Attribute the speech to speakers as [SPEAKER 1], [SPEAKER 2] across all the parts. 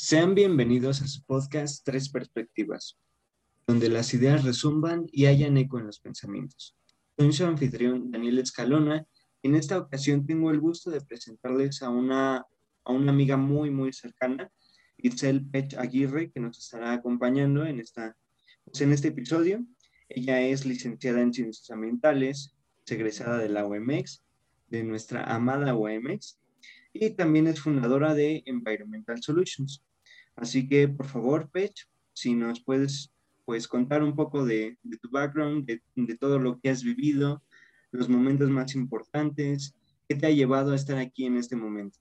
[SPEAKER 1] Sean bienvenidos a su podcast Tres Perspectivas, donde las ideas resumban y hayan eco en los pensamientos. Soy su anfitrión Daniel Escalona y en esta ocasión tengo el gusto de presentarles a una, a una amiga muy, muy cercana, Itzel Pech Aguirre, que nos estará acompañando en, esta, pues en este episodio. Ella es licenciada en Ciencias Ambientales, egresada de la OMX, de nuestra amada OMX, y también es fundadora de Environmental Solutions. Así que, por favor, Pech, si nos puedes pues, contar un poco de, tu background, de, todo lo que has vivido, los momentos más importantes, ¿qué te ha llevado a estar aquí en este momento?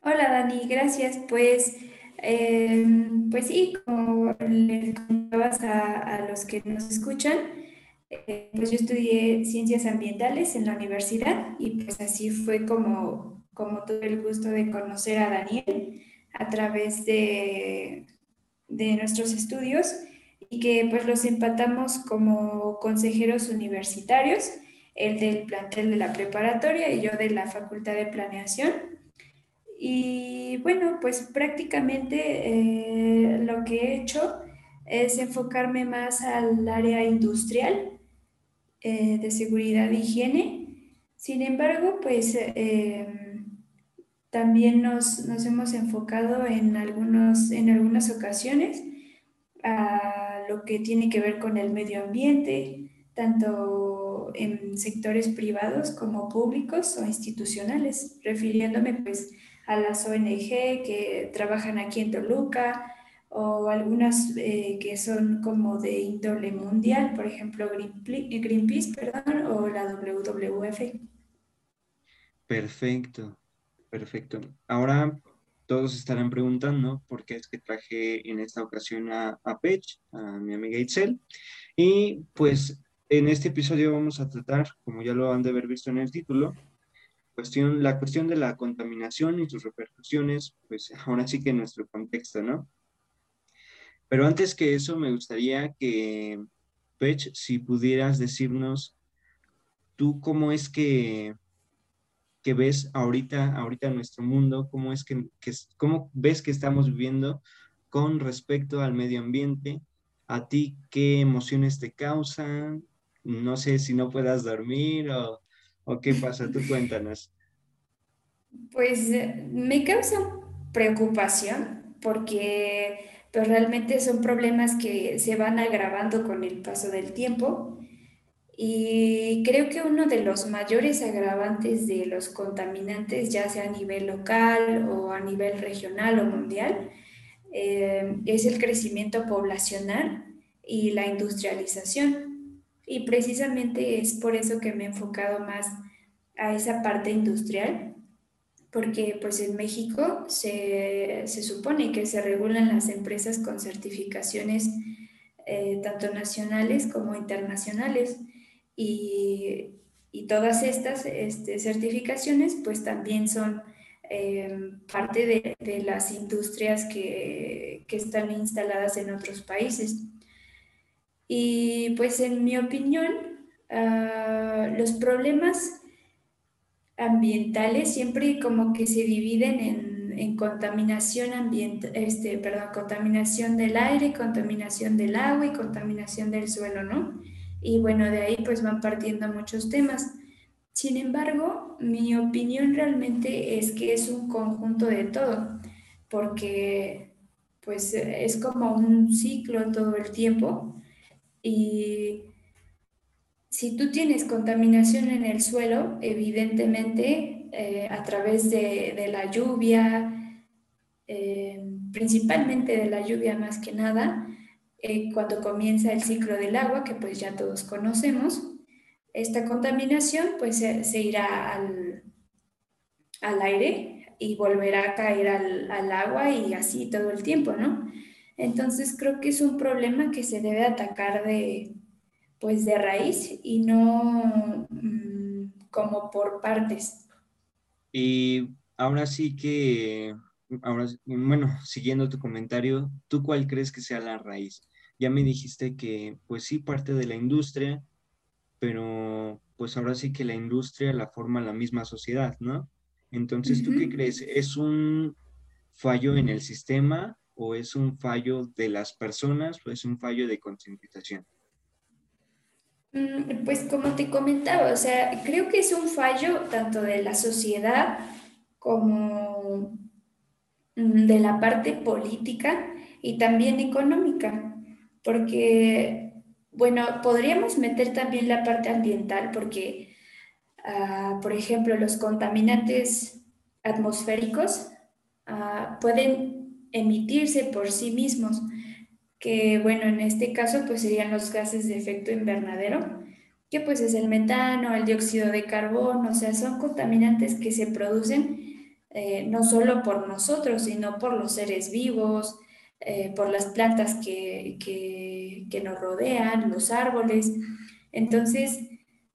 [SPEAKER 2] Hola, Dani, gracias. Pues, eh, pues sí, como les contabas a, los que nos escuchan, eh, pues yo estudié ciencias ambientales en la universidad y pues así fue como, como tuve el gusto de conocer a Daniel a través de, de nuestros estudios y que pues los empatamos como consejeros universitarios, el del plantel de la preparatoria y yo de la Facultad de Planeación. Y bueno, pues prácticamente eh, lo que he hecho es enfocarme más al área industrial eh, de seguridad e higiene. Sin embargo, pues eh, también nos, hemos enfocado en, algunos, en algunas ocasiones a lo que tiene que ver con el medio ambiente, tanto en sectores privados como públicos o institucionales, refiriéndome pues a las ONG que trabajan aquí en Toluca o algunas eh, que son como de índole mundial, por ejemplo Greenpeace, perdón, o la WWF.
[SPEAKER 1] Perfecto. Perfecto. Ahora todos estarán preguntando por qué es que traje en esta ocasión a, a Pech, a mi amiga Itzel. Y pues en este episodio vamos a tratar, como ya lo han de haber visto en el título, cuestión, la cuestión de la contaminación y sus repercusiones, pues ahora sí que en nuestro contexto, ¿no? Pero antes que eso, me gustaría que, Pech, si pudieras decirnos, tú cómo es que que ves ahorita, ahorita en nuestro mundo, cómo es que, cómo ves que estamos viviendo con respecto al medio ambiente, a ti qué emociones te causan, no sé si no puedas dormir o, o qué pasa, tú cuéntanos.
[SPEAKER 2] Pues eh, me causa preocupación porque pues, realmente son problemas que se van agravando con el paso del tiempo y creo que uno de los mayores agravantes de los contaminantes, ya sea a nivel local o a nivel regional o mundial, eh, es el crecimiento poblacional y la industrialización. Y precisamente es por eso que me he enfocado más a esa parte industrial, porque pues en México se, supone que se regulan las empresas con certificaciones eh, tanto nacionales como internacionales y, todas estas este, certificaciones pues también son em, parte de, las industrias que, están instaladas en otros países. Y pues en mi opinión, ah, los problemas ambientales siempre como que se dividen en, en contaminación ambiental, este, perdón, contaminación del aire, contaminación del agua y contaminación del suelo, ¿no? Y bueno, de ahí pues van partiendo muchos temas. Sin embargo, mi opinión realmente es que es un conjunto de todo, porque pues es como un ciclo todo el tiempo y si tú tienes contaminación en el suelo, evidentemente eh, a través de, la lluvia, eh, principalmente de la lluvia más que nada, eh, cuando comienza el ciclo del agua, que pues ya todos conocemos, esta contaminación pues se, irá al, al, aire y volverá a caer al, al, agua y así todo el tiempo, ¿no? Entonces creo que es un problema que se debe atacar de, pues de raíz y no mm, como por partes.
[SPEAKER 1] Y ahora sí que, ahora, bueno, siguiendo tu comentario, ¿tú cuál crees que sea la raíz? Ya me dijiste que pues sí parte de la industria, pero pues ahora sí que la industria la forma la misma sociedad, ¿no? Entonces, ¿tú qué crees? ¿Es un, fallo en el sistema o es un fallo de las personas o es un fallo de concientización?
[SPEAKER 2] Mm, pues como te comentaba, o sea, creo que es un fallo tanto de la sociedad como mm, de la parte política y también económica, porque, bueno, podríamos meter también la parte ambiental, porque, ah, por ejemplo, los contaminantes atmosféricos ah, pueden emitirse por sí mismos, que, bueno, en este caso, pues serían los gases de efecto invernadero, que pues es el metano, el dióxido de carbono, o sea, son contaminantes que se producen eh, no solo por nosotros, sino por los seres vivos, eh, por las plantas que, nos rodean, los árboles. Entonces,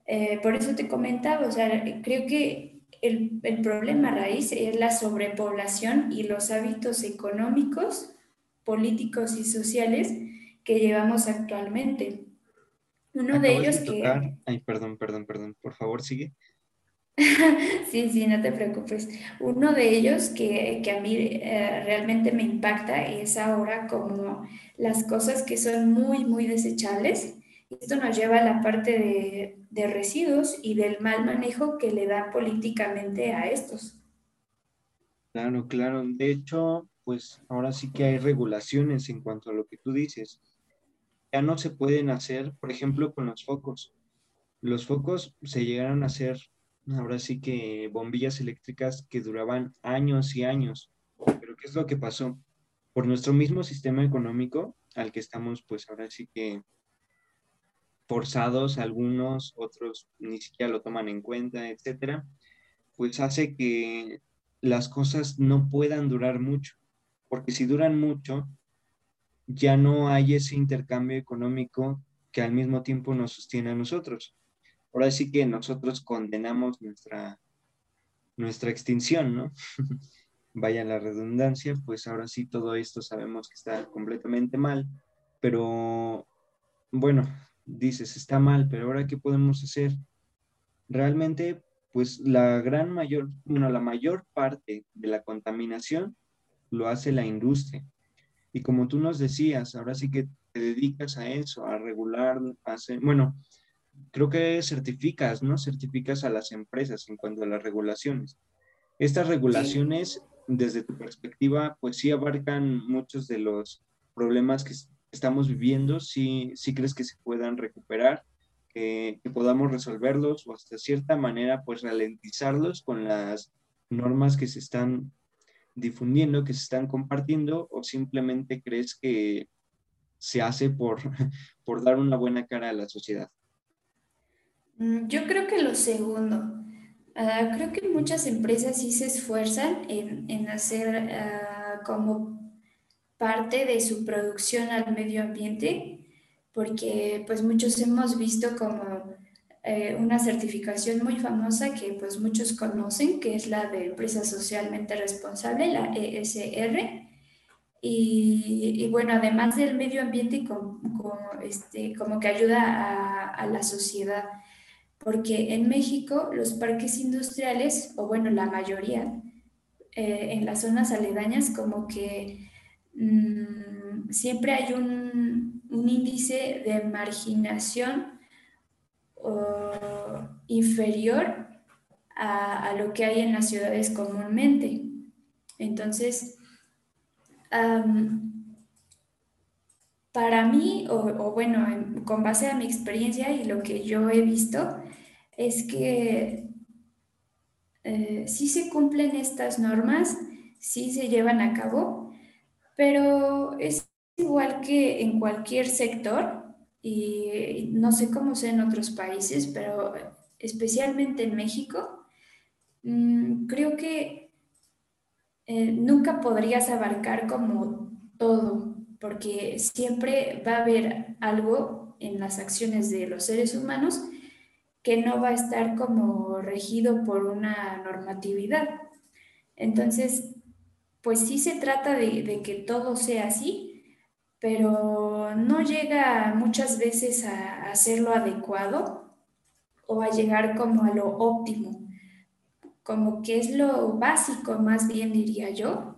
[SPEAKER 2] eh, por eso te comentaba, o sea, creo que el, el, problema raíz es la sobrepoblación y los hábitos económicos, políticos y sociales que llevamos actualmente.
[SPEAKER 1] Uno de ellos que... Ay, perdón, perdón, perdón, por favor, sigue.
[SPEAKER 2] Sí, sí, no te preocupes. Uno de ellos que, a mí eh, realmente me impacta es ahora como las cosas que son muy, muy desechables. Esto nos lleva a la parte de, de residuos y del mal manejo que le dan políticamente a estos.
[SPEAKER 1] Claro, claro. De hecho, pues ahora sí que hay regulaciones en cuanto a lo que tú dices. Ya no se pueden hacer, por ejemplo, con los focos. Los focos se llegaron a hacer ahora sí que bombillas eléctricas que duraban años y años. Pero ¿qué es lo que pasó? Por nuestro mismo sistema económico al que estamos, pues ahora sí que forzados, algunos, otros ni siquiera lo toman en cuenta, etcétera, pues hace que las cosas no puedan durar mucho. Porque si duran mucho, ya no hay ese intercambio económico que al mismo tiempo nos sostiene a nosotros ahora sí que nosotros condenamos nuestra, nuestra extinción, ¿no? Vaya la redundancia, pues ahora sí todo esto sabemos que está completamente mal, pero bueno, dices, está mal, pero ahora ¿qué podemos hacer? Realmente, pues la gran mayor, bueno, la mayor parte de la contaminación lo hace la industria. Y como tú nos decías, ahora sí que te dedicas a eso, a regular, a hacer, bueno, creo que certificas, ¿no? Certificas a las empresas en cuanto a las regulaciones. Estas regulaciones, desde tu perspectiva, pues sí abarcan muchos de los problemas que estamos viviendo, sí, sí crees que se puedan recuperar, que, que podamos resolverlos o hasta cierta manera, pues ralentizarlos con las normas que se están difundiendo, que se están compartiendo, o simplemente crees que se hace por, por dar una buena cara a la sociedad?
[SPEAKER 2] Mm, yo creo que lo segundo. Ah, creo que muchas empresas sí se esfuerzan en, hacer ah, como parte de su producción al medio ambiente, porque pues muchos hemos visto como eh, una certificación muy famosa que pues muchos conocen, que es la de empresa socialmente responsable, la ESR. Y, bueno, además del medio ambiente, como, este, que ayuda a la sociedad porque en México los parques industriales, o bueno, la mayoría, eh, en las zonas aledañas, como que mm, siempre hay un, índice de marginación inferior a, lo que hay en las ciudades comúnmente. Entonces, para mí, o, bueno, con base a mi experiencia y lo que yo he visto, es que eh, sí se cumplen estas normas, sí se llevan a cabo, pero es igual que en cualquier sector, y no sé cómo sea en otros países, pero especialmente en México, mm, creo que eh, nunca podrías abarcar como todo, porque siempre va a haber algo en las acciones de los seres humanos que no va a estar como regido por una normatividad. Entonces, pues sí se trata de, que todo sea así, pero no llega muchas veces a, hacerlo adecuado o a llegar como a lo óptimo, como que es lo básico más bien diría yo,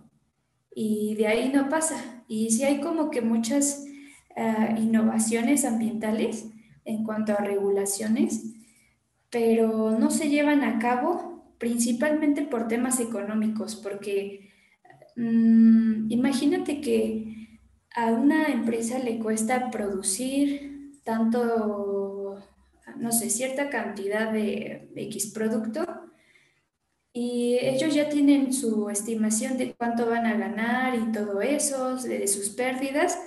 [SPEAKER 2] y de ahí no pasa. Y sí hay como que muchas ah, innovaciones ambientales en cuanto a regulaciones, pero no se llevan a cabo principalmente por temas económicos, porque mm, imagínate que a una empresa le cuesta producir tanto, no sé, cierta cantidad de X producto y ellos ya tienen su estimación de cuánto van a ganar y todo eso, de sus pérdidas,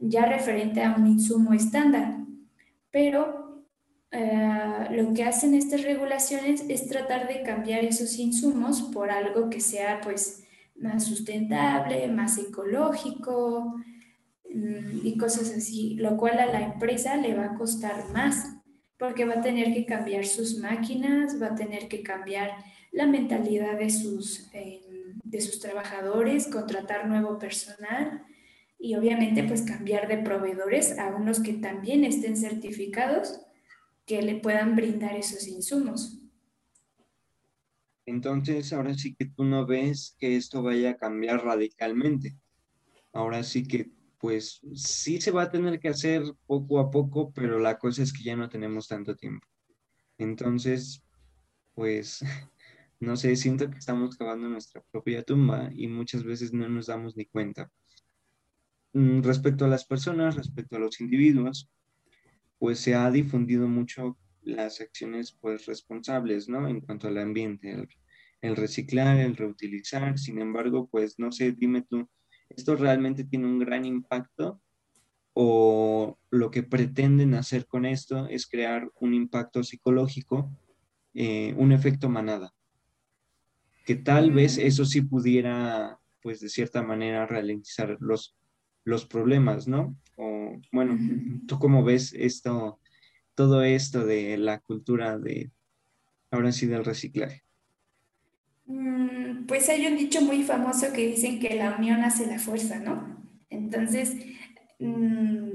[SPEAKER 2] ya referente a un insumo estándar. Pero eh, lo que hacen estas regulaciones es tratar de cambiar esos insumos por algo que sea pues más sustentable, más ecológico mm, y cosas así, lo cual a la empresa le va a costar más porque va a tener que cambiar sus máquinas, va a tener que cambiar la mentalidad de sus, eh, de sus trabajadores, contratar nuevo personal y obviamente pues cambiar de proveedores a unos que también estén certificados que le puedan brindar esos insumos.
[SPEAKER 1] Entonces, ahora sí que tú no ves que esto vaya a cambiar radicalmente. Ahora sí que, pues, sí se va a tener que hacer poco a poco, pero la cosa es que ya no tenemos tanto tiempo. Entonces, pues, no sé, siento que estamos cavando nuestra propia tumba y muchas veces no nos damos ni cuenta. Mm, respecto a las personas, respecto a los individuos, pues se ha difundido mucho las acciones pues responsables, ¿no? En cuanto al ambiente, el, el reciclar, el reutilizar, sin embargo, pues no sé, dime tú, ¿esto realmente tiene un gran impacto o lo que pretenden hacer con esto es crear un impacto psicológico, eh, un efecto manada? que tal vez eso sí pudiera, pues de cierta manera, ralentizar los, los problemas, ¿no? O bueno, ¿tú cómo ves esto, todo esto de la cultura de, ahora sí, del reciclaje?
[SPEAKER 2] Mm, pues hay un dicho muy famoso que dicen que la unión hace la fuerza, ¿no? Entonces, mm,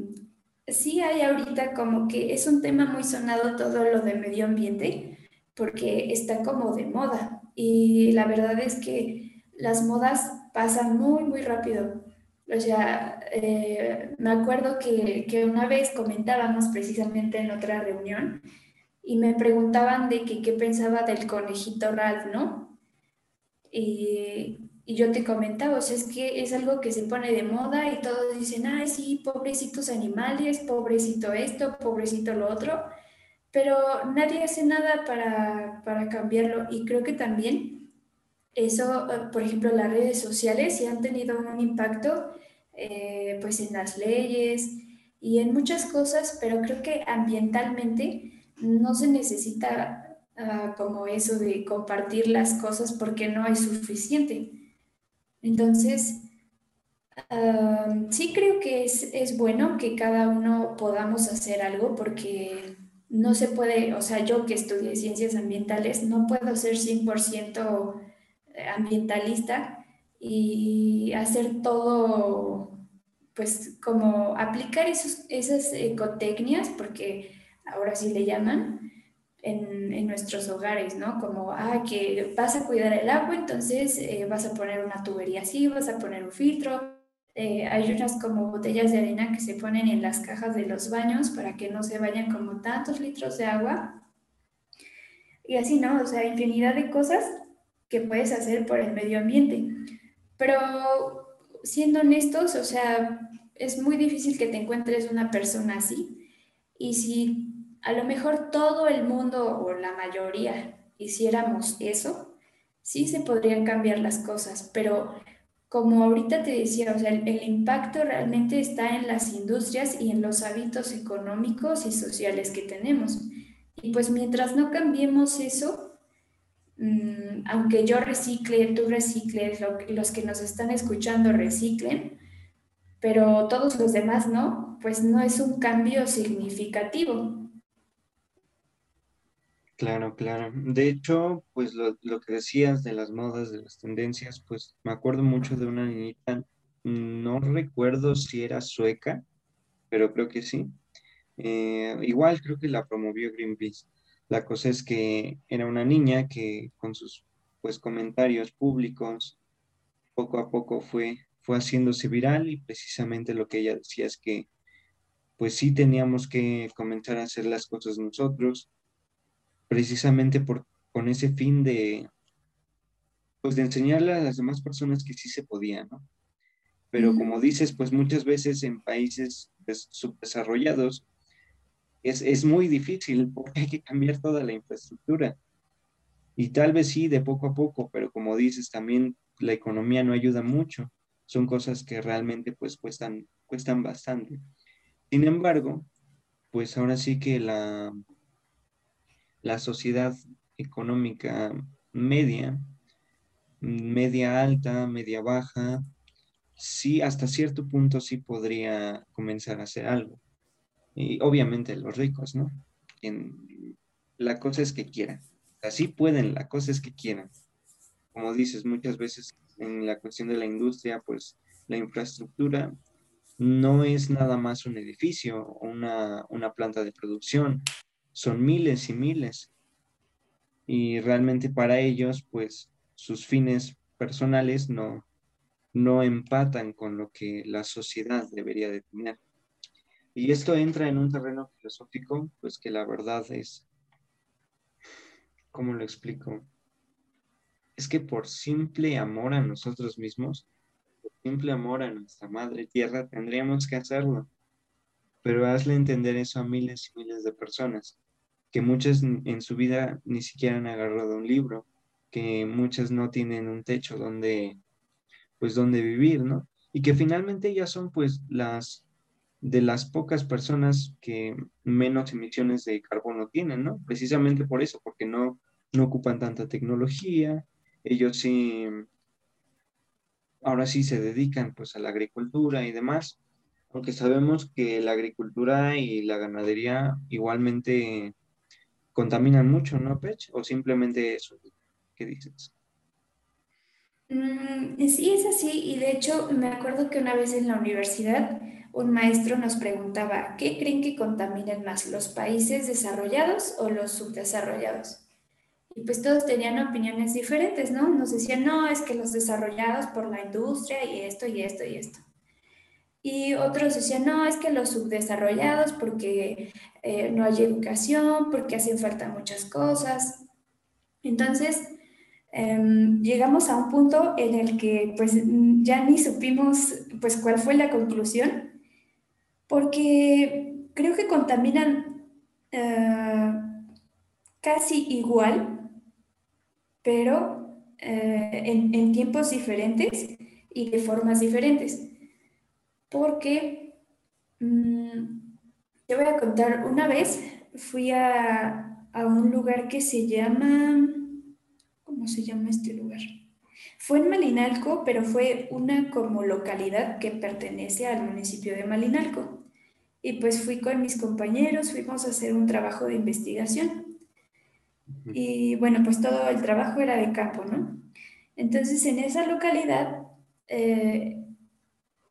[SPEAKER 2] sí hay ahorita como que es un tema muy sonado todo lo de medio ambiente, porque está como de moda, y la verdad es que las modas pasan muy, muy rápido. O sea, eh, me acuerdo que, que, una vez comentábamos precisamente en otra reunión y me preguntaban de que, qué pensaba del conejito Ralph, ¿no? Y, yo te comentaba, o sea, es que es algo que se pone de moda y todos dicen, ay, sí, pobrecitos animales, pobrecito esto, pobrecito lo otro pero nadie hace nada para, para cambiarlo y creo que también eso, eh, por ejemplo, las redes sociales sí han tenido un impacto eh, pues en las leyes y en muchas cosas, pero creo que ambientalmente no se necesita uh, como eso de compartir las cosas porque no hay suficiente. Entonces, sí creo que es, es bueno que cada uno podamos hacer algo porque no se puede, o sea, yo que estudié ciencias ambientales, no puedo ser 100% eh, ambientalista y hacer todo, pues como aplicar esas ecotecnias, porque ahora sí le llaman, en, en, nuestros hogares, ¿no? Como, ah, que vas a cuidar el agua, entonces eh, vas a poner una tubería así, vas a poner un filtro, eh, hay unas como botellas de arena que se ponen en las cajas de los baños para que no se vayan como tantos litros de agua. Y así, ¿no? O sea, infinidad de cosas que puedes hacer por el medio ambiente. Pero siendo honestos, o sea, es muy difícil que te encuentres una persona así. Y si a lo mejor todo el mundo o la mayoría hiciéramos eso, sí se podrían cambiar las cosas, pero como ahorita te decía, o sea, el, impacto realmente está en las industrias y en los hábitos económicos y sociales que tenemos. Y pues mientras no cambiemos eso, mm, aunque yo recicle, tú recicles, los que nos están escuchando reciclen, pero todos los demás no, pues no es un cambio significativo.
[SPEAKER 1] Claro, claro. De hecho, pues lo, que decías de las modas, de las tendencias, pues me acuerdo mucho de una niñita, no recuerdo si era sueca, pero creo que sí. Eh, igual creo que la promovió Greenpeace. La cosa es que era una niña que con sus pues comentarios públicos poco a poco fue, fue haciéndose viral y precisamente lo que ella decía es que pues sí teníamos que comenzar a hacer las cosas nosotros, precisamente por, con ese fin de, pues de enseñarle a las demás personas que sí se podía, ¿no? Pero como dices, pues muchas veces en países subdesarrollados es, es muy difícil porque hay que cambiar toda la infraestructura. Y tal vez sí, de poco a poco, pero como dices, también la economía no ayuda mucho. Son cosas que realmente pues cuestan, cuestan bastante. Sin embargo, pues ahora sí que la, la sociedad económica media, media alta, media baja, sí, hasta cierto punto sí podría comenzar a hacer algo. Y obviamente los ricos, ¿no? la cosa es que quieran. Así pueden, la cosa es que quieran. Como dices, muchas veces en la cuestión de la industria, pues la infraestructura no es nada más un edificio o una, una planta de producción, son miles y miles. Y realmente para ellos, pues sus fines personales no, no empatan con lo que la sociedad debería de tener. Y esto entra en un terreno filosófico, pues que la verdad es, ¿cómo lo explico? Es que por simple amor a nosotros mismos, por simple amor a nuestra madre tierra, tendríamos que hacerlo. Pero hazle entender eso a miles y miles de personas, que muchas en su vida ni siquiera han agarrado un libro, que muchas no tienen un techo donde pues donde vivir, ¿no? Y que finalmente ellas son pues las de las pocas personas que menos emisiones de carbono tienen, ¿no? Precisamente por eso, porque no, no ocupan tanta tecnología, ellos sí, ahora sí se dedican pues a la agricultura y demás, aunque sabemos que la agricultura y la ganadería igualmente contaminan mucho, ¿no, Pech? O simplemente eso, ¿qué dices?
[SPEAKER 2] Mm, sí, es así. Y de hecho, me acuerdo que una vez en la universidad un maestro nos preguntaba, ¿qué creen que contaminen más, los países desarrollados o los subdesarrollados? Y pues todos tenían opiniones diferentes, ¿no? Nos decían, no, es que los desarrollados por la industria y esto y esto y esto. Y otros decían, no, es que los subdesarrollados porque eh, no hay educación, porque hacen falta muchas cosas. Entonces, Em, llegamos a un punto en el que pues ya ni supimos pues cuál fue la conclusión, porque creo que contaminan eh, casi igual, pero eh, en, tiempos diferentes y de formas diferentes. Porque mm, te voy a contar, una vez fui a, a un lugar que se llama ¿cómo se llama este lugar? Fue en Malinalco, pero fue una como localidad que pertenece al municipio de Malinalco. Y pues fui con mis compañeros, fuimos a hacer un trabajo de investigación. Y bueno, pues todo el trabajo era de campo, ¿no? Entonces en esa localidad, eh,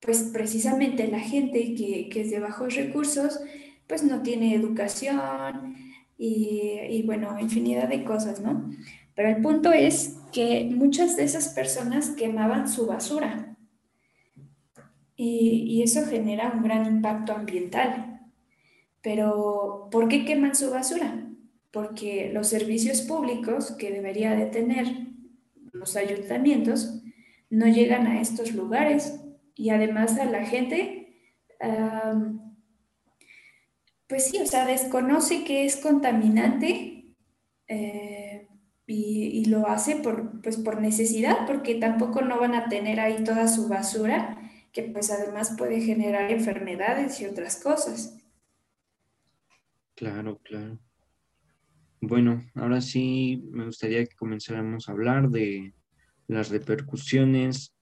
[SPEAKER 2] pues precisamente la gente que, que, es de bajos recursos, pues no tiene educación y, y bueno, infinidad de cosas, ¿no? Pero el punto es que muchas de esas personas quemaban su basura y, eso genera un gran impacto ambiental. Pero ¿por qué queman su basura? Porque los servicios públicos que debería de tener los ayuntamientos no llegan a estos lugares y además a la gente, pues sí, o sea, desconoce que es contaminante. Eh, y, lo hace por, pues por necesidad, porque tampoco no van a tener ahí toda su basura, que pues además puede generar enfermedades y otras cosas.
[SPEAKER 1] Claro, claro. Bueno, ahora sí me gustaría que comenzáramos a hablar de las repercusiones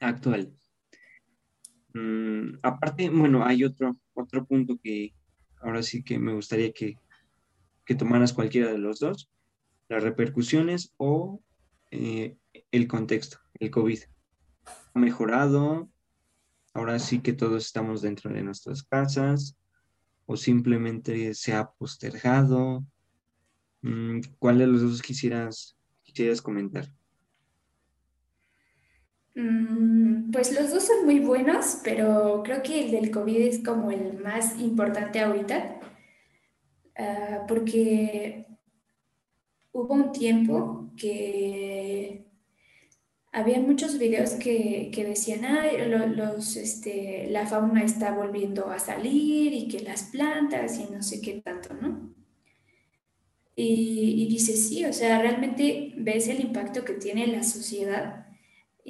[SPEAKER 1] actuales. Mm, aparte, bueno, hay otro, otro punto que ahora sí que me gustaría que, que tomaras cualquiera de los dos las repercusiones o eh, el contexto, el COVID. Ha mejorado, ahora sí que todos estamos dentro de nuestras casas o simplemente se ha postergado. Mm, ¿Cuál de los dos quisieras, quisieras comentar?
[SPEAKER 2] Mm, pues los dos son muy buenos, pero creo que el del COVID es como el más importante ahorita, ah, porque hubo un tiempo que había muchos videos que, decían, ah, los, este, la fauna está volviendo a salir y que las plantas y no sé qué tanto, ¿no? Y, y dices, sí, o sea, realmente ves el impacto que tiene la sociedad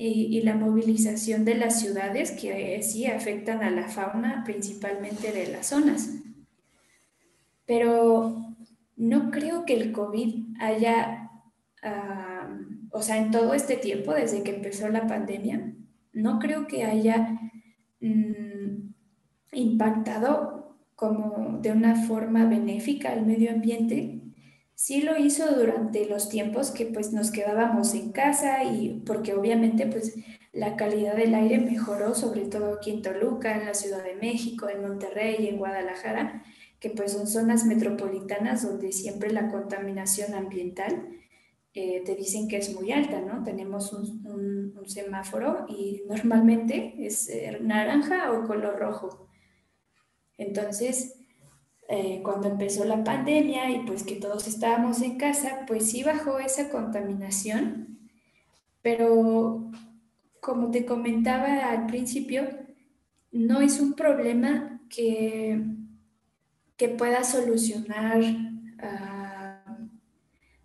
[SPEAKER 2] y, la movilización de las ciudades que eh, sí afectan a la fauna, principalmente de las zonas. Pero no creo que el COVID haya, o sea, en todo este tiempo, desde que empezó la pandemia, no creo que haya mm, impactado como de una forma benéfica al medio ambiente. Sí lo hizo durante los tiempos que pues nos quedábamos en casa y porque obviamente pues la calidad del aire mejoró, sobre todo aquí en Toluca, en la Ciudad de México, en Monterrey, en Guadalajara, que pues son zonas metropolitanas donde siempre la contaminación ambiental eh, te dicen que es muy alta, ¿no? Tenemos un, un semáforo y normalmente es eh, naranja o color rojo. Entonces, eh, cuando empezó la pandemia y pues que todos estábamos en casa, pues sí bajó esa contaminación, pero como te comentaba al principio, no es un problema que, que pueda solucionar. Uh,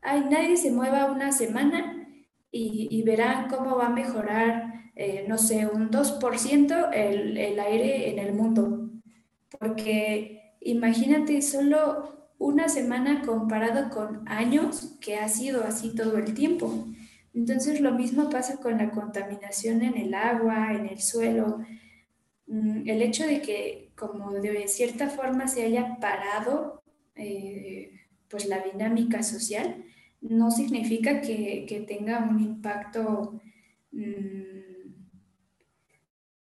[SPEAKER 2] ay, nadie se mueva una semana y, y verán cómo va a mejorar, eh, no sé, un 2% el, el aire en el mundo, porque Imagínate solo una semana comparado con años que ha sido así todo el tiempo. Entonces lo mismo pasa con la contaminación en el agua, en el suelo. Mm, el hecho de que como de cierta forma se haya parado eh, pues la dinámica social no significa que, tenga un impacto mm,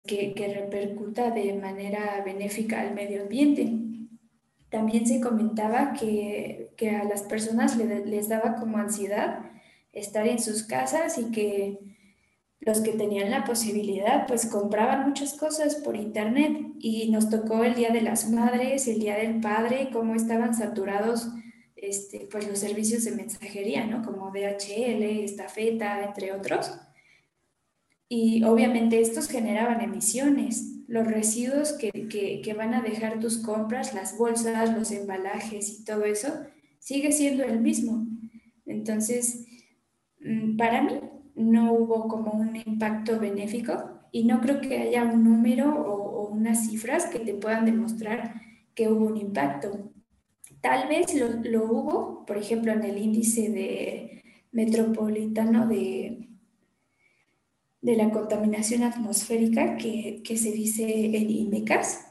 [SPEAKER 2] que, que repercuta de manera benéfica al medio ambiente. También se comentaba que, a las personas les daba como ansiedad estar en sus casas y que los que tenían la posibilidad pues compraban muchas cosas por internet y nos tocó el Día de las Madres, el Día del Padre, cómo estaban saturados este, pues los servicios de mensajería, ¿no? Como DHL, Estafeta, entre otros. Y obviamente estos generaban emisiones. Los residuos que, que, van a dejar tus compras, las bolsas, los embalajes y todo eso, sigue siendo el mismo. Entonces, mm, para mí no hubo como un impacto benéfico y no creo que haya un número o, unas cifras que te puedan demostrar que hubo un impacto. Tal vez lo, lo hubo, por ejemplo, en el índice de metropolitano de de la contaminación atmosférica que, se dice en IMECAS.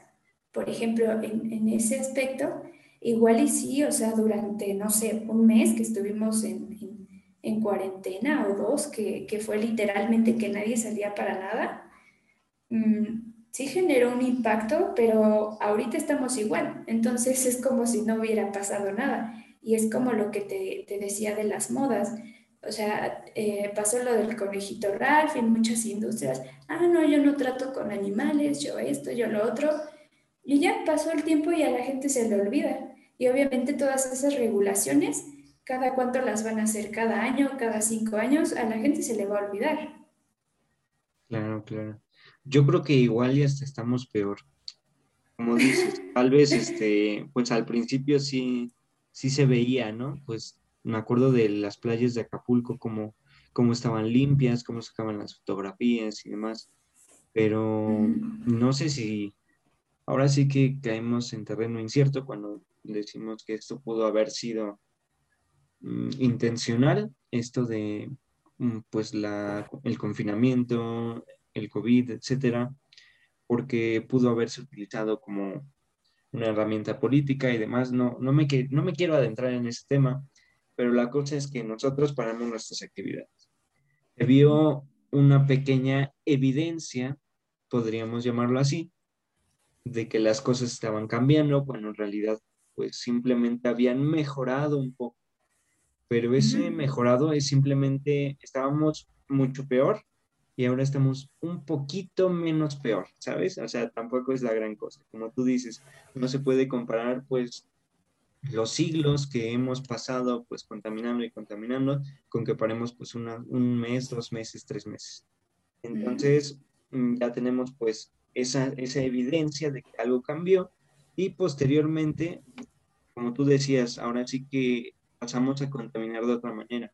[SPEAKER 2] Por ejemplo, en, ese aspecto, igual y sí, o sea, durante, no sé, un mes que estuvimos en, cuarentena o dos, que, fue literalmente que nadie salía para nada, mm, sí generó un impacto, pero ahorita estamos igual. Entonces es como si no hubiera pasado nada. Y es como lo que te, te decía de las modas o sea, eh, pasó lo del conejito Ralph en muchas industrias. Ah, no, yo no trato con animales, yo esto, yo lo otro. Y ya pasó el tiempo y a la gente se le olvida. Y obviamente todas esas regulaciones, cada cuánto las van a hacer, cada año, cada cinco años, a la gente se le va a olvidar.
[SPEAKER 1] Claro, claro. Yo creo que igual ya hasta estamos peor. Como dices, tal vez este, pues al principio sí, sí se veía, ¿no? Pues me acuerdo de las playas de Acapulco, como cómo estaban limpias, cómo sacaban las fotografías y demás. Pero no sé si ahora sí que caemos en terreno incierto cuando decimos que esto pudo haber sido mm, intencional, esto de mm, pues la, el confinamiento, el COVID, etcétera, porque pudo haberse utilizado como una herramienta política y demás. No, no, me, no me quiero adentrar en ese tema, pero la cosa es que nosotros paramos nuestras actividades. Se vio una pequeña evidencia, podríamos llamarlo así, de que las cosas estaban cambiando, cuando en realidad pues simplemente habían mejorado un poco. Pero ese mejorado es simplemente, estábamos mucho peor y ahora estamos un poquito menos peor, ¿sabes? O sea, tampoco es la gran cosa. Como tú dices, no se puede comparar pues los siglos que hemos pasado pues contaminando y contaminando con que paremos pues un mes, dos meses, tres meses. Entonces mm, ya tenemos pues esa, esa evidencia de que algo cambió y posteriormente, como tú decías, ahora sí que pasamos a contaminar de otra manera.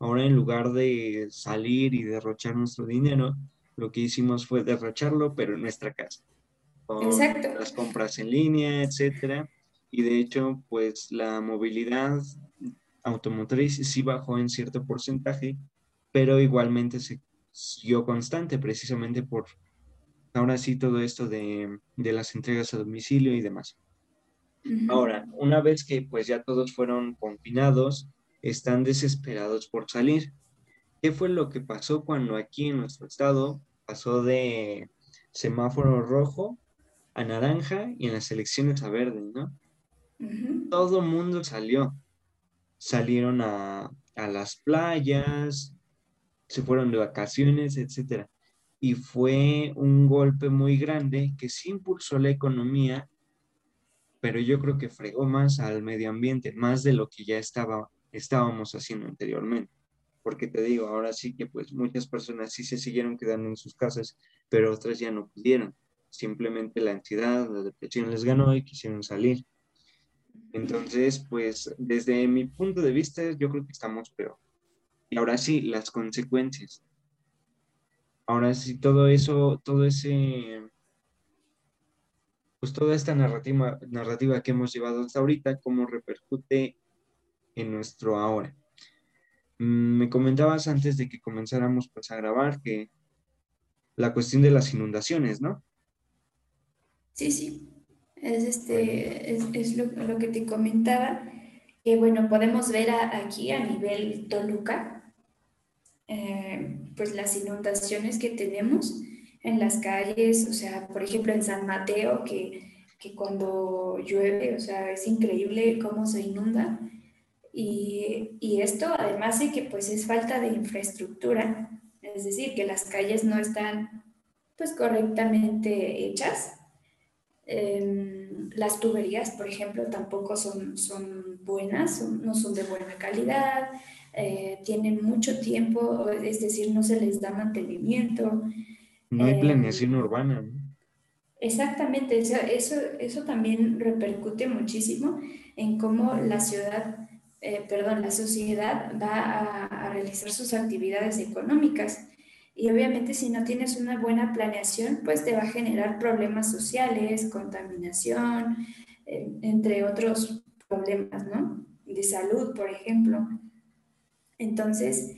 [SPEAKER 1] Ahora en lugar de salir y derrochar nuestro dinero, lo que hicimos fue derrocharlo, pero en nuestra casa. Con las compras en línea, etcétera y de hecho, pues la movilidad automotriz sí bajó en cierto porcentaje, pero igualmente se siguió constante precisamente por ahora sí todo esto de, de las entregas a domicilio y demás. Ahora, una vez que pues ya todos fueron confinados, están desesperados por salir. ¿Qué fue lo que pasó cuando aquí en nuestro estado pasó de semáforo rojo a naranja y en las elecciones a verde, ¿no? Todo mundo salió. Salieron a, las playas, se fueron de vacaciones, etc. Y fue un golpe muy grande que sí impulsó la economía, pero yo creo que fregó más al medio ambiente, más de lo que ya estaba, estábamos haciendo anteriormente. Porque te digo, ahora sí que pues muchas personas sí se siguieron quedando en sus casas, pero otras ya no pudieron. Simplemente la ansiedad, la depresión les ganó y quisieron salir. Entonces, pues desde mi punto de vista, yo creo que estamos peor. Y ahora sí, las consecuencias. Ahora sí, todo eso, todo ese, pues toda esta narrativa, narrativa que hemos llevado hasta ahorita, cómo repercute en nuestro ahora. Mm, me comentabas antes de que comenzáramos pues, a grabar que la cuestión de las inundaciones, ¿no?
[SPEAKER 2] Sí, sí. Es, este, es, lo, que te comentaba, que bueno, podemos ver aquí a nivel Toluca, eh, pues las inundaciones que tenemos en las calles, o sea, por ejemplo en San Mateo, que, que cuando llueve, o sea, es increíble cómo se inunda. Y, y, esto además de que pues es falta de infraestructura, es decir, que las calles no están pues correctamente hechas Em, las tuberías, por ejemplo, tampoco son, son buenas, no son de buena calidad, eh, tienen mucho tiempo, es decir, no se les da mantenimiento.
[SPEAKER 1] No hay planeación em, urbana.
[SPEAKER 2] Exactamente, eso, eso, eso, también repercute muchísimo en cómo la ciudad, eh, perdón, la sociedad va a, a realizar sus actividades económicas. Y obviamente si no tienes una buena planeación, pues te va a generar problemas sociales, contaminación, eh, entre otros problemas, ¿no? De salud, por ejemplo. Entonces,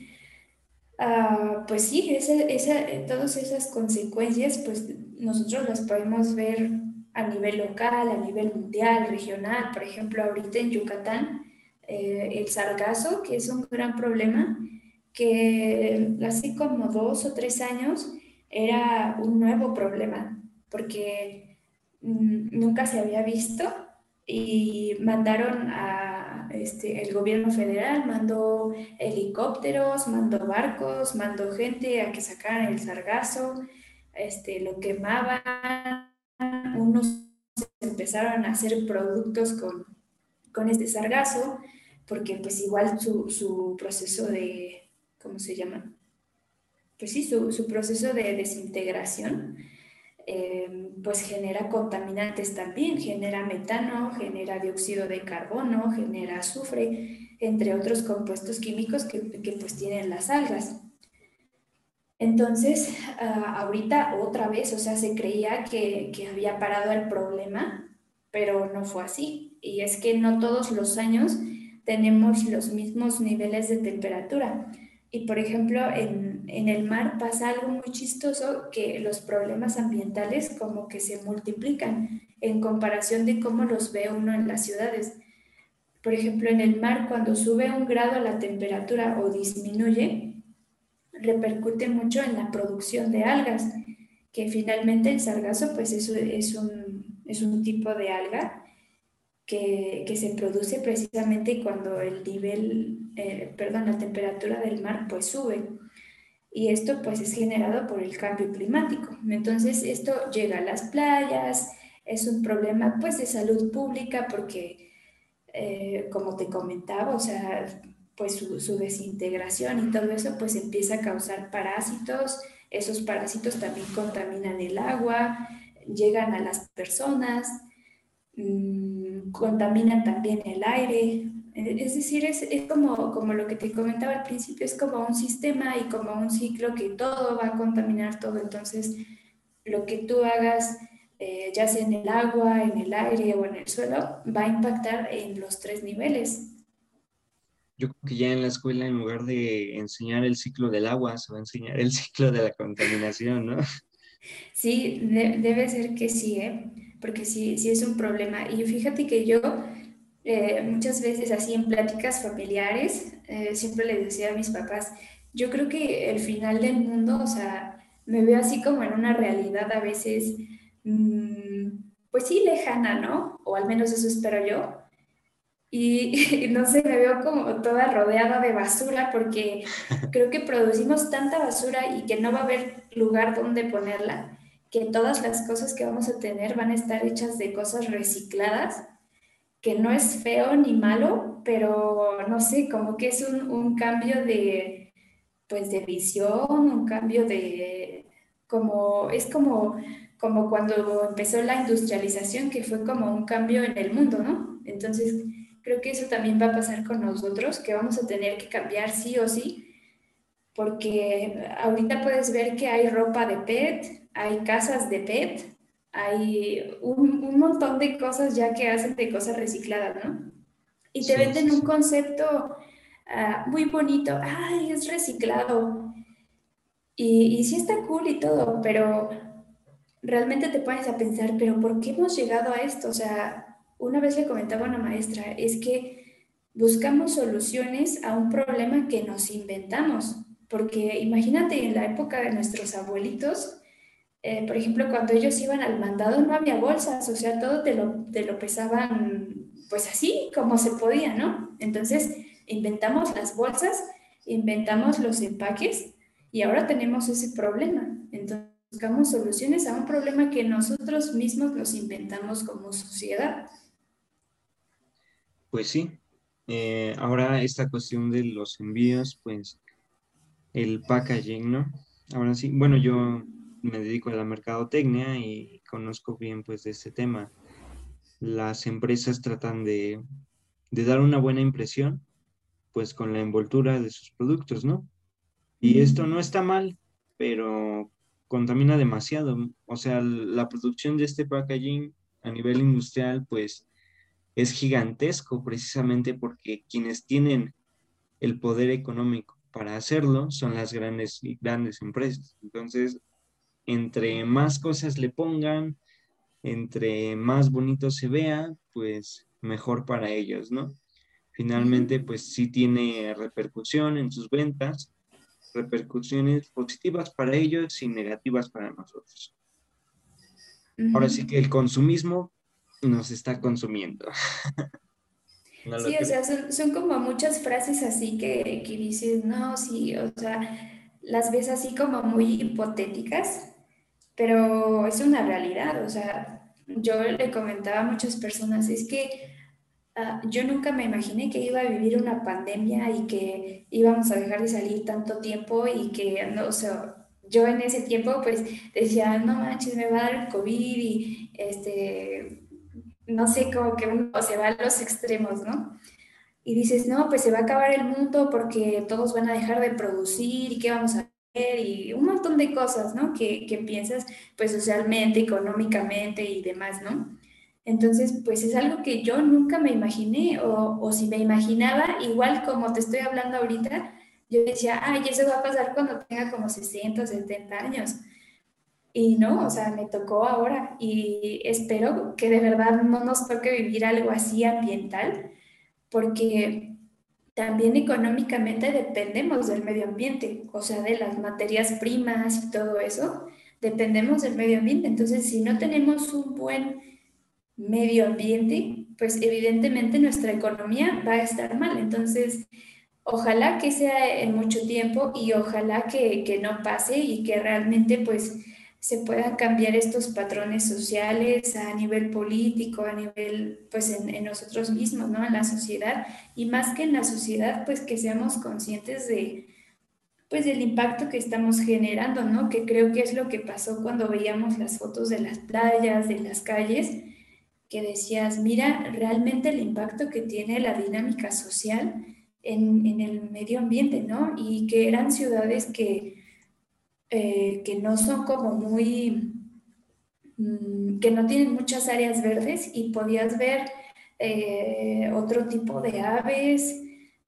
[SPEAKER 2] ah, pues sí, todas esas consecuencias, pues nosotros las podemos ver a nivel local, a nivel mundial, regional. Por ejemplo, ahorita en Yucatán, eh, el sargazo, que es un gran problema, que hace como dos o tres años era un nuevo problema, porque mm, nunca se había visto y mandaron a, este, el gobierno federal, mandó helicópteros, mandó barcos, mandó gente a que sacaran el sargazo, este, lo quemaban, unos empezaron a hacer productos con, con este sargazo, porque pues igual su, su proceso de ¿cómo se llama? Pues sí, su, proceso de desintegración, eh, pues genera contaminantes también, genera metano, genera dióxido de carbono, genera azufre, entre otros compuestos químicos que, pues tienen las algas. Entonces, ah, ahorita otra vez, o sea, se creía que, que había parado el problema, pero no fue así. Y es que no todos los años tenemos los mismos niveles de temperatura. Y por ejemplo, en, en, el mar pasa algo muy chistoso que los problemas ambientales como que se multiplican en comparación de cómo los ve uno en las ciudades. Por ejemplo, en el mar cuando sube un grado la temperatura o disminuye, repercute mucho en la producción de algas, que finalmente el sargazo pues es, es, un, es un tipo de alga que, que, se produce precisamente cuando el nivel, eh, perdón, la temperatura del mar pues sube. y esto pues es generado por el cambio climático. Entonces esto llega a las playas, es un problema pues de salud pública porque eh, como te comentaba, o sea, pues su, su, desintegración y todo eso pues empieza a causar parásitos, esos parásitos también contaminan el agua, llegan a las personas, mmm, contaminan también el aire, es decir, es, es, como, como lo que te comentaba al principio, es como un sistema y como un ciclo que todo va a contaminar todo. Entonces, lo que tú hagas, eh, ya sea en el agua, en el aire o en el suelo, va a impactar en los tres niveles.
[SPEAKER 1] Yo creo que ya en la escuela, en lugar de enseñar el ciclo del agua, se va a enseñar el ciclo de la contaminación, ¿no?
[SPEAKER 2] Sí, de, debe ser que sí, ¿eh? Porque sí, sí es un problema. Y fíjate que yo eh, muchas veces así en pláticas familiares, eh, siempre les decía a mis papás, yo creo que el final del mundo, o sea, me veo así como en una realidad a veces, mmm, pues sí, lejana, ¿no? O al menos eso espero yo. Y, y, no sé, me veo como toda rodeada de basura porque creo que producimos tanta basura y que no va a haber lugar donde ponerla, que todas las cosas que vamos a tener van a estar hechas de cosas recicladas que no es feo ni malo, pero no sé, como que es un, un cambio de, pues de visión, un cambio de, como, es como, como cuando empezó la industrialización, que fue como un cambio en el mundo, ¿no? Entonces, creo que eso también va a pasar con nosotros, que vamos a tener que cambiar sí o sí, porque ahorita puedes ver que hay ropa de PET, hay casas de PET, hay un, un, montón de cosas ya que hacen de cosas recicladas, ¿no? Y te sí, venden un concepto uh, muy bonito, ay, es reciclado. Y, y sí está cool y todo, pero realmente te pones a pensar, pero ¿por qué hemos llegado a esto? O sea, una vez le comentaba a una maestra, es que buscamos soluciones a un problema que nos inventamos, porque imagínate en la época de nuestros abuelitos, eh, por ejemplo, cuando ellos iban al mandado no había bolsas, o sea, todo te lo, te lo pesaban pues así como se podía, ¿no? Entonces inventamos las bolsas, inventamos los empaques y ahora tenemos ese problema. Entonces buscamos soluciones a un problema que nosotros mismos nos inventamos como sociedad.
[SPEAKER 1] Pues sí, eh, ahora esta cuestión de los envíos, pues el packaging, ¿no? Ahora sí, bueno, yo me dedico a la mercadotecnia y conozco bien pues de este tema. Las empresas tratan de, de dar una buena impresión pues con la envoltura de sus productos, ¿no? Y esto no está mal, pero contamina demasiado. O sea, la producción de este packaging a nivel industrial pues es gigantesco precisamente porque quienes tienen el poder económico para hacerlo son las grandes y grandes empresas. Entonces, entre más cosas le pongan, entre más bonito se vea, pues mejor para ellos, ¿no? Finalmente, pues sí tiene repercusión en sus ventas, repercusiones positivas para ellos y negativas para nosotros. Ahora sí que el consumismo nos está consumiendo.
[SPEAKER 2] ¿No sí, o sea, son, son, como muchas frases así que, que dices, no, sí, o sea, las ves así como muy hipotéticas, pero es una realidad, o sea, yo le comentaba a muchas personas, es que uh, yo nunca me imaginé que iba a vivir una pandemia y que íbamos a dejar de salir tanto tiempo y que, no, o sea, yo en ese tiempo pues decía, no manches, me va a dar COVID y este, no sé, como que uno se va a los extremos, ¿no? Y dices, no, pues se va a acabar el mundo porque todos van a dejar de producir y qué vamos a y un montón de cosas, ¿no? Que, que, piensas, pues, socialmente, económicamente y demás, ¿no? Entonces, pues es algo que yo nunca me imaginé, o, o si me imaginaba, igual como te estoy hablando ahorita, yo decía, ay, eso va a pasar cuando tenga como 60 o 70 años. Y no, o sea, me tocó ahora y espero que de verdad no nos toque vivir algo así ambiental, porque también económicamente dependemos del medio ambiente, o sea, de las materias primas y todo eso, dependemos del medio ambiente. Entonces, si no tenemos un buen medio ambiente, pues evidentemente nuestra economía va a estar mal. Entonces, ojalá que sea en mucho tiempo y ojalá que, que no pase y que realmente pues se puedan cambiar estos patrones sociales a nivel político, a nivel, pues en, nosotros mismos, ¿no? En la sociedad y más que en la sociedad, pues que seamos conscientes de, pues del impacto que estamos generando, ¿no? Que creo que es lo que pasó cuando veíamos las fotos de las playas, de las calles, que decías, mira, realmente el impacto que tiene la dinámica social en, en el medio ambiente, ¿no? Y que eran ciudades que eh, que no son como muy, mm, que no tienen muchas áreas verdes y podías ver eh, otro tipo de aves,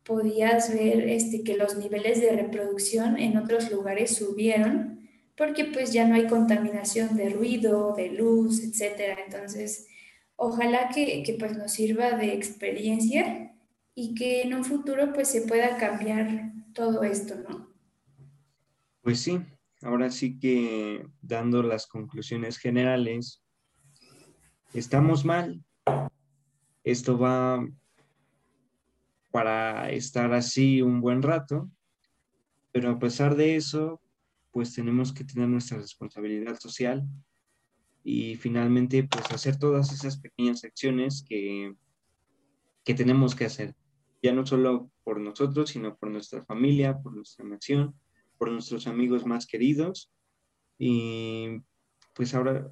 [SPEAKER 2] podías ver este, que los niveles de reproducción en otros lugares subieron porque pues ya no hay contaminación de ruido, de luz, etc. Entonces, ojalá que, que pues nos sirva de experiencia y que en un futuro pues se pueda cambiar todo esto, ¿no?
[SPEAKER 1] Pues sí, ahora sí que dando las conclusiones generales, estamos mal. Esto va para estar así un buen rato, pero a pesar de eso, pues tenemos que tener nuestra responsabilidad social y finalmente pues hacer todas esas pequeñas acciones que, que tenemos que hacer, ya no solo por nosotros, sino por nuestra familia, por nuestra nación por nuestros amigos más queridos. Y pues ahora,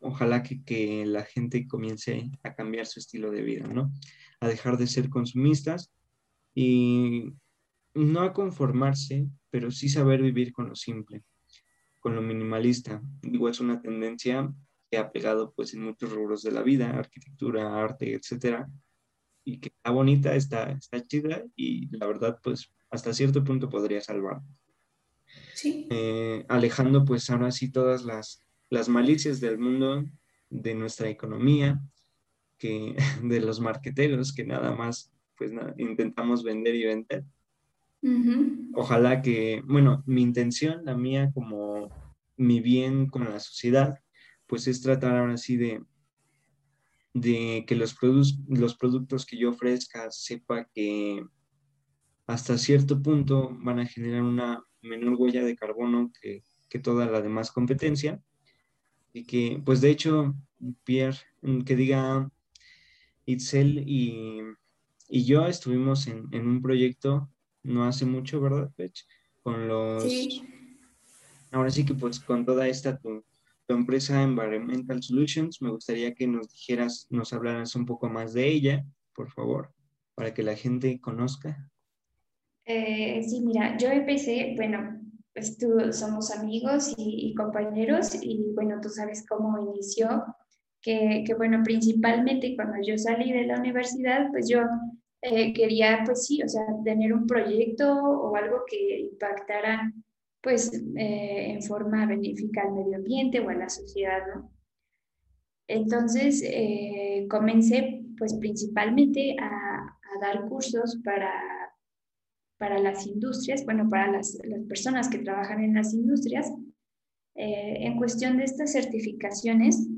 [SPEAKER 1] ojalá que, que, la gente comience a cambiar su estilo de vida, ¿no? A dejar de ser consumistas y no a conformarse, pero sí saber vivir con lo simple, con lo minimalista. Digo, es una tendencia que ha pegado pues en muchos rubros de la vida, arquitectura, arte, etcétera, y que está bonita, está, está chida y la verdad pues hasta cierto punto podría salvar. Eh, alejando pues ahora sí todas las, las malicias del mundo, de nuestra economía, que, de los marqueteros que nada más pues intentamos vender y vender. Ojalá que, bueno, mi intención, la mía como mi bien con la sociedad, pues es tratar ahora sí de, de que los, los productos que yo ofrezca sepa que hasta cierto punto van a generar una menor huella de carbono que, toda la demás competencia. Y que, pues de hecho, Pierre, que diga Itzel y, yo estuvimos en, un proyecto no hace mucho, ¿verdad, Pech? Con los... Sí. Ahora sí que pues con toda esta tu, empresa Environmental Solutions, me gustaría que nos dijeras, nos hablaras un poco más de ella, por favor, para que la gente conozca.
[SPEAKER 2] Eh, sí, mira, yo empecé, bueno, pues tú, somos amigos y, compañeros y bueno, tú sabes cómo inició, que, que, bueno, principalmente cuando yo salí de la universidad, pues yo eh, quería, pues sí, o sea, tener un proyecto o algo que impactara, pues, eh, en forma benéfica al medio ambiente o a la sociedad, ¿no? Entonces, comencé, pues, principalmente a, a dar cursos para para las industrias, bueno, para las, las personas que trabajan en las industrias, eh, en cuestión de estas certificaciones,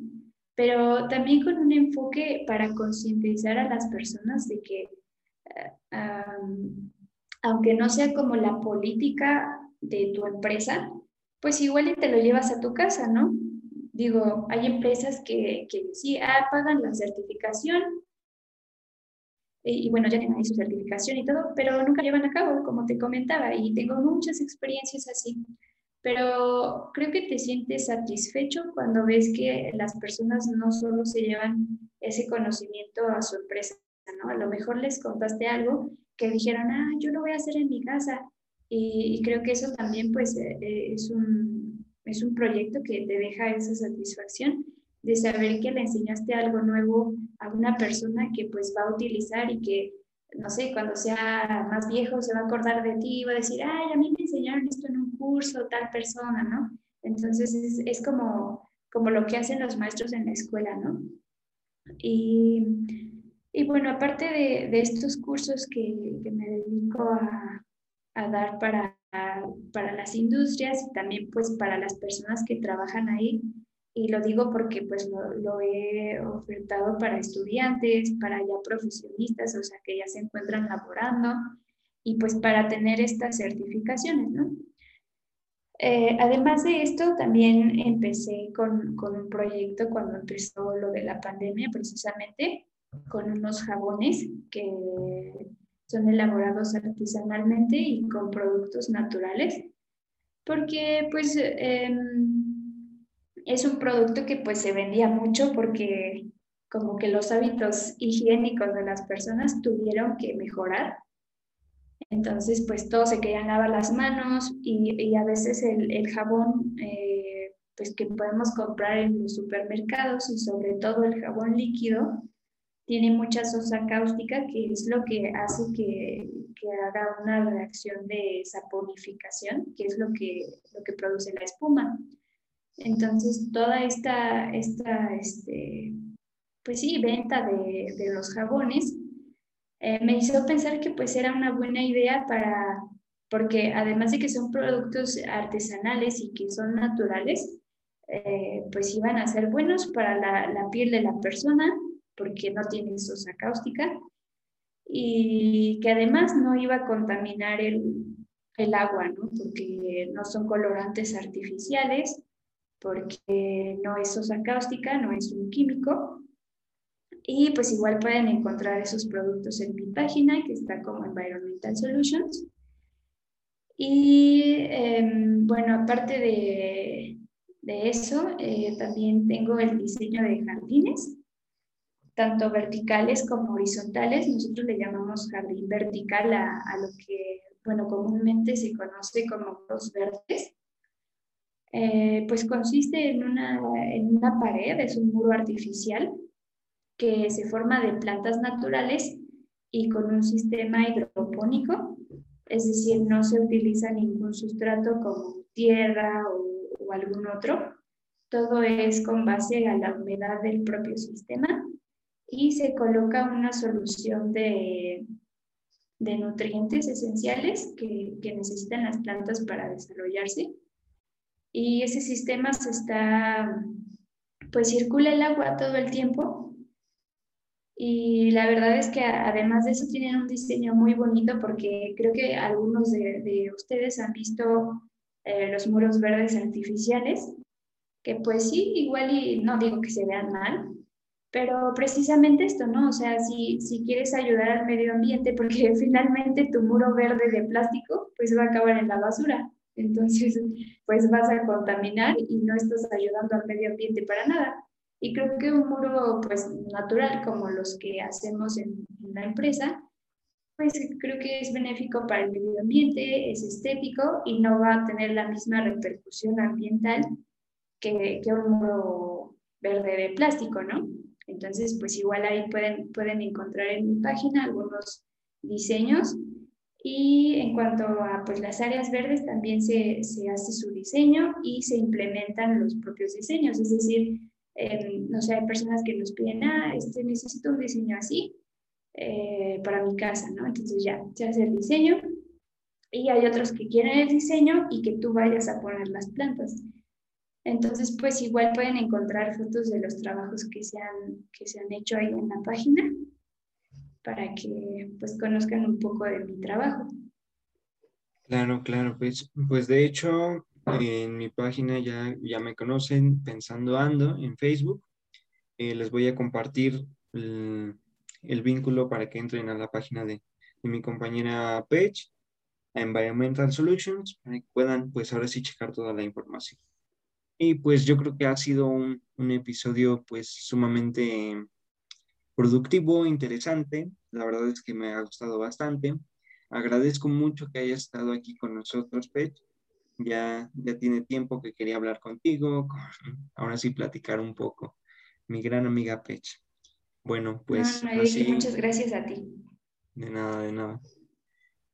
[SPEAKER 2] pero también con un enfoque para concientizar a las personas de que, eh, aunque no sea como la política de tu empresa, pues igual te lo llevas a tu casa, ¿no? Digo, hay empresas que, que sí ah, pagan la certificación, y bueno, ya tienen ahí su certificación y todo, pero nunca llevan a cabo, como te comentaba, y tengo muchas experiencias así. Pero creo que te sientes satisfecho cuando ves que las personas no solo se llevan ese conocimiento a su empresa, ¿no? A lo mejor les contaste algo que dijeron, ah, yo lo voy a hacer en mi casa. Y, creo que eso también, pues, eh, eh, es, un, es un proyecto que te deja esa satisfacción de saber que le enseñaste algo nuevo a una persona que pues va a utilizar y que, no sé, cuando sea más viejo se va a acordar de ti y va a decir, ay, a mí me enseñaron esto en un curso, tal persona, ¿no? Entonces es, es como, como lo que hacen los maestros en la escuela, ¿no? Y, y bueno, aparte de, de estos cursos que, que me dedico a, a dar para, para las industrias y también pues para las personas que trabajan ahí, y lo digo porque pues lo, he ofertado para estudiantes, para ya profesionistas, o sea, que ya se encuentran laborando. y pues para tener estas certificaciones, ¿no? Eh, además de esto, también empecé con, con, un proyecto cuando empezó lo de la pandemia, precisamente con unos jabones que son elaborados artesanalmente y con productos naturales, porque pues em, es un producto que pues se vendía mucho porque como que los hábitos higiénicos de las personas tuvieron que mejorar. Entonces, pues todos se querían lavar las manos y, y a veces el, jabón eh, pues que podemos comprar en los supermercados y sobre todo el jabón líquido tiene mucha sosa cáustica que es lo que hace que, que haga una reacción de saponificación, que es lo que, lo que produce la espuma. Entonces, toda esta, esta este, pues sí, venta de, de los jabones, eh, me hizo pensar que pues era una buena idea para, porque además de que son productos artesanales y que son naturales, eh, pues iban a ser buenos para la, la, piel de la persona, porque no tienen sosa cáustica, y que además no iba a contaminar el, el agua, ¿no? porque no son colorantes artificiales, porque no es sosa cáustica, no es un químico, y pues igual pueden encontrar esos productos en mi página que está como Environmental Solutions. Y em, bueno, aparte de, de eso, eh, también tengo el diseño de jardines, tanto verticales como horizontales. Nosotros le llamamos jardín vertical a, a lo que, bueno, comúnmente se conoce como los verdes. Eh, pues consiste en una, en una pared, es un muro artificial que se forma de plantas naturales y con un sistema hidropónico, es decir, no se utiliza ningún sustrato como tierra o, o algún otro. Todo es con base a la humedad del propio sistema y se coloca una solución de, de nutrientes esenciales que, que, necesitan las plantas para desarrollarse. Y ese sistema se está, pues circula el agua todo el tiempo y la verdad es que además de eso tienen un diseño muy bonito porque creo que algunos de, de ustedes han visto eh, los muros verdes artificiales, que pues sí, igual y no digo que se vean mal, pero precisamente esto, ¿no? O sea, si, si quieres ayudar al medio ambiente, porque finalmente tu muro verde de plástico pues va a acabar en la basura. Entonces, pues vas a contaminar y no estás ayudando al medio ambiente para nada. Y creo que un muro pues natural como los que hacemos en, la empresa, pues creo que es benéfico para el medio ambiente, es estético y no va a tener la misma repercusión ambiental que, que un muro verde de plástico, ¿no? Entonces, pues igual ahí pueden, pueden encontrar en mi página algunos diseños. Y en cuanto a pues, las áreas verdes, también se, se hace su diseño y se implementan los propios diseños. Es decir, eh, no sé, hay personas que nos piden, ah, este, necesito un diseño así eh, para mi casa, ¿no? Entonces ya se hace el diseño y hay otros que quieren el diseño y que tú vayas a poner las plantas. Entonces, pues igual pueden encontrar fotos de los trabajos que se han, que se han hecho ahí en la página para que pues conozcan un poco de mi trabajo.
[SPEAKER 1] Claro, claro, pues, pues de hecho en mi página ya, ya me conocen, Pensando Ando, en Facebook. Eh, les voy a compartir el, el, vínculo para que entren a la página de, de mi compañera Page, Environmental Solutions, para que puedan, pues ahora sí, checar toda la información. Y pues yo creo que ha sido un, un episodio, pues sumamente productivo, interesante. La verdad es que me ha gustado bastante. Agradezco mucho que hayas estado aquí con nosotros, Page ya, ya tiene tiempo que quería hablar contigo, ahora sí platicar un poco. Mi gran amiga Pech. Bueno, pues...
[SPEAKER 2] así, muchas gracias a ti.
[SPEAKER 1] De nada, de nada.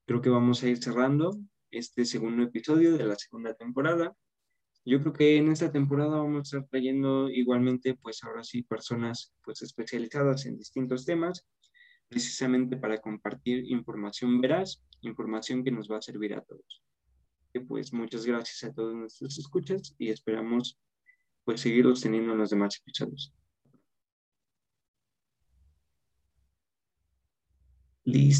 [SPEAKER 1] Creo que vamos a ir cerrando este segundo episodio de la segunda temporada. Yo creo que en esta temporada vamos a estar trayendo igualmente, pues ahora sí, personas pues especializadas en distintos temas, precisamente para compartir información veraz, información que nos va a servir a todos pues muchas gracias a todos nuestros escuchas y esperamos pues seguirlos teniendo en los demás episodios. Listo.